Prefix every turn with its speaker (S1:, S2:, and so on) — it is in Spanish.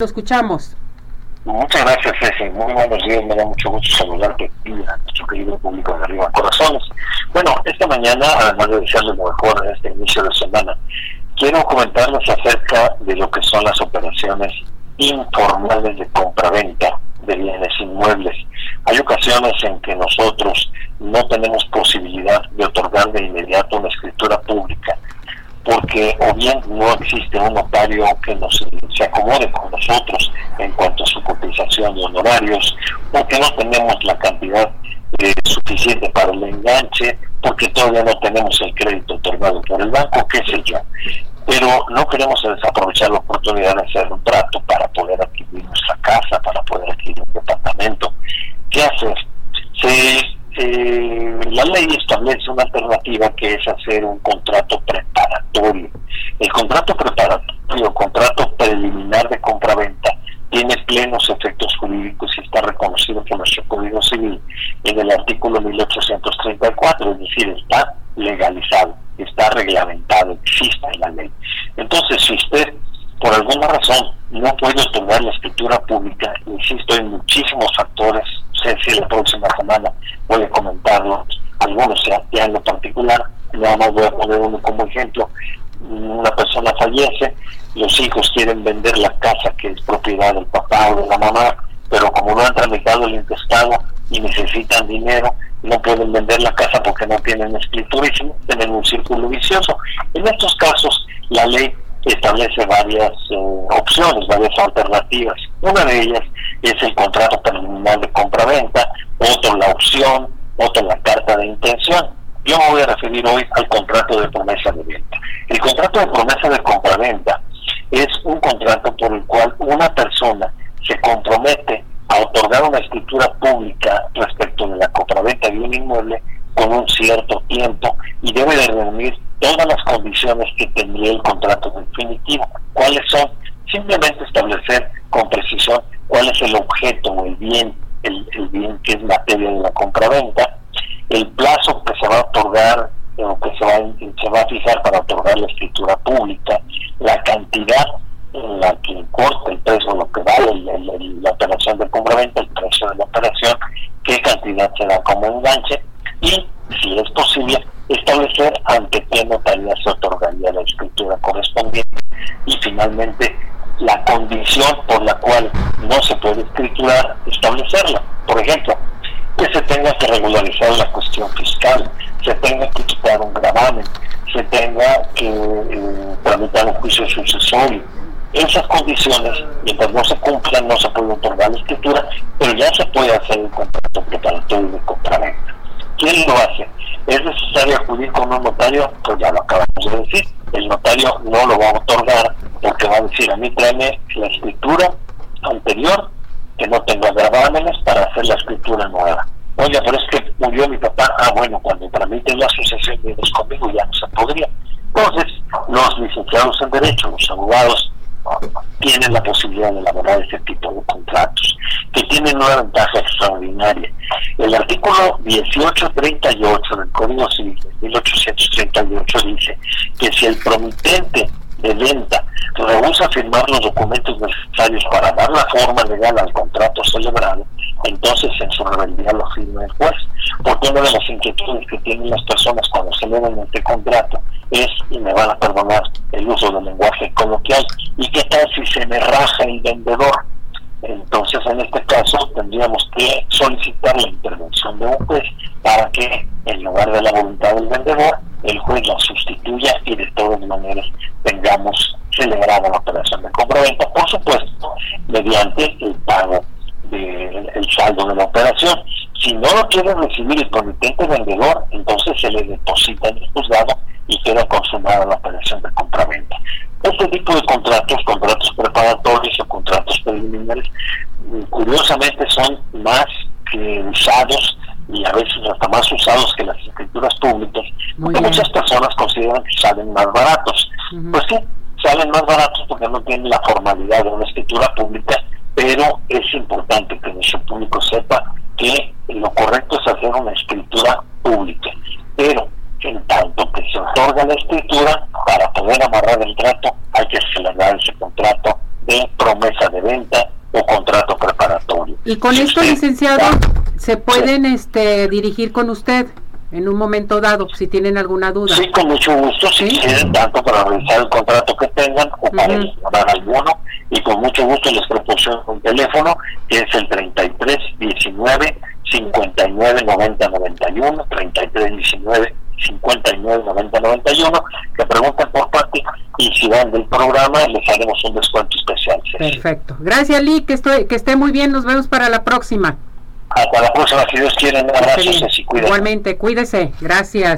S1: Lo escuchamos.
S2: Muchas gracias, Ceci. Muy buenos días. Me da mucho gusto saludarte y a nuestro querido público de Arriba Corazones. Bueno, esta mañana, además de desearles lo mejor en este inicio de semana, quiero comentarles acerca de lo que son las operaciones informales de compraventa de bienes inmuebles. Hay ocasiones en que nosotros no tenemos posibilidad de otorgar de inmediato una escritura pública porque o bien no existe un notario que nos se acomode nosotros en cuanto a su cotización de honorarios, porque no tenemos la cantidad eh, suficiente para el enganche, porque todavía no tenemos el crédito otorgado por el banco, qué sé yo. Pero no queremos desaprovechar la oportunidad de hacer un trato para poder adquirir nuestra casa, para poder adquirir un departamento. ¿Qué hacer? Se, eh, la ley establece una alternativa que es hacer un contrato preparatorio. El contrato preparatorio, nuestro Código Civil en el artículo 1834, es decir, está legalizado, está reglamentado, existe en la ley. Entonces, si usted por alguna razón no puede obtener la escritura pública, insisto, hay muchísimos factores, sé si la próxima semana voy a comentarlos, algunos ya, ya en lo particular, nada más voy a poner uno como ejemplo, una persona fallece, los hijos quieren vender la casa que es propiedad del papá o de la mamá, pero como no han tramitado el intestado y necesitan dinero, no pueden vender la casa porque no tienen escritura y tienen un círculo vicioso. En estos casos, la ley establece varias eh, opciones, varias alternativas. Una de ellas es el contrato preliminar de compra-venta, otro la opción, otro la carta de intención. Yo me voy a referir hoy al contrato de promesa de venta. El contrato de promesa de un cierto tiempo y debe de reunir todas las condiciones que tendría el contrato definitivo. ¿Cuáles son? Simplemente establecer con precisión cuál es el objeto o el bien, el, bien que es materia de la compraventa, el plazo que se va a otorgar o que se va, se va a fijar para otorgar la escritura pública, la cantidad en la que importa el precio, lo que vale la operación de compraventa, el precio de la operación, qué cantidad se da como enganche y, si es posible, ante qué notaría se otorgaría la escritura correspondiente y finalmente la condición por la cual no se puede escriturar, establecerla. Por ejemplo, que se tenga que regularizar la cuestión fiscal, se tenga que quitar un gravamen, se tenga que eh, tramitar un juicio sucesorio. Esas condiciones, mientras no se cumplan, no se puede otorgar la escritura, pero ya se puede hacer el contrato preparatorio de compraventa. ¿Quién lo hace? ¿Es necesario acudir con un notario? Pues ya lo acabamos de decir. El notario no lo va a otorgar porque va a decir, a mí tráeme la escritura anterior, que no tenga gravámenes para hacer la escritura nueva. Oye, pero es que murió mi papá. Ah, bueno, cuando tramiten la sucesión vienes conmigo ya no se podría. Entonces, los licenciados en Derecho, los abogados, tienen la posibilidad de elaborar este tipo de contratos, que tienen una ventaja extraordinaria. El artículo 1838 del Código Civil de 1838 dice que si el promitente de venta rehúsa firmar los documentos necesarios para dar la forma legal al contrato celebrado, entonces en su rebeldía lo firma el juez. Porque una de las inquietudes que tienen las personas cuando celebran este contrato es, y me van a perdonar el uso del lenguaje coloquial, ¿y qué tal si se me raja el vendedor? Entonces, en este caso, tendríamos que solicitar la intervención de un juez para que, en lugar de la voluntad del vendedor, el juez la sustituya y de todas maneras tengamos celebrada la operación de compra-venta, por supuesto, mediante el pago del saldo de la operación. Si no lo quiere recibir el comitente vendedor, entonces se le deposita en el juzgado y queda consumada la operación de compra-venta. Este tipo de contratos, contratos preparatorios o contratos preliminares, curiosamente son más que usados y a veces hasta más usados que las escrituras públicas, porque muchas personas consideran que salen más baratos. Pues sí, salen más baratos porque no tienen la formalidad de una escritura pública, pero es importante que nuestro público sepa que lo correcto es hacer una escritura pública. Pero en tanto que se otorga la escritura, para poder amarrar el trato hay que celebrar ese contrato de promesa de venta o contrato preparatorio.
S1: Y con esto, licenciado, se pueden este, dirigir con usted en un momento dado, si tienen alguna duda.
S2: Sí, con mucho gusto, si quieren, tanto para revisar el contrato que tengan o para ignorar alguno, y con mucho gusto les proporciono un teléfono que es el 33 19 59 90 91, 33 19 59 90 91, que pregunten por parte y si van del programa les haremos un descuento especial.
S1: Perfecto. Gracias, Lee, que, estoy, que esté muy bien, nos vemos para la próxima.
S2: Hasta la próxima, si Dios quiere. Un abrazo,
S1: Igualmente, cuídese. Gracias.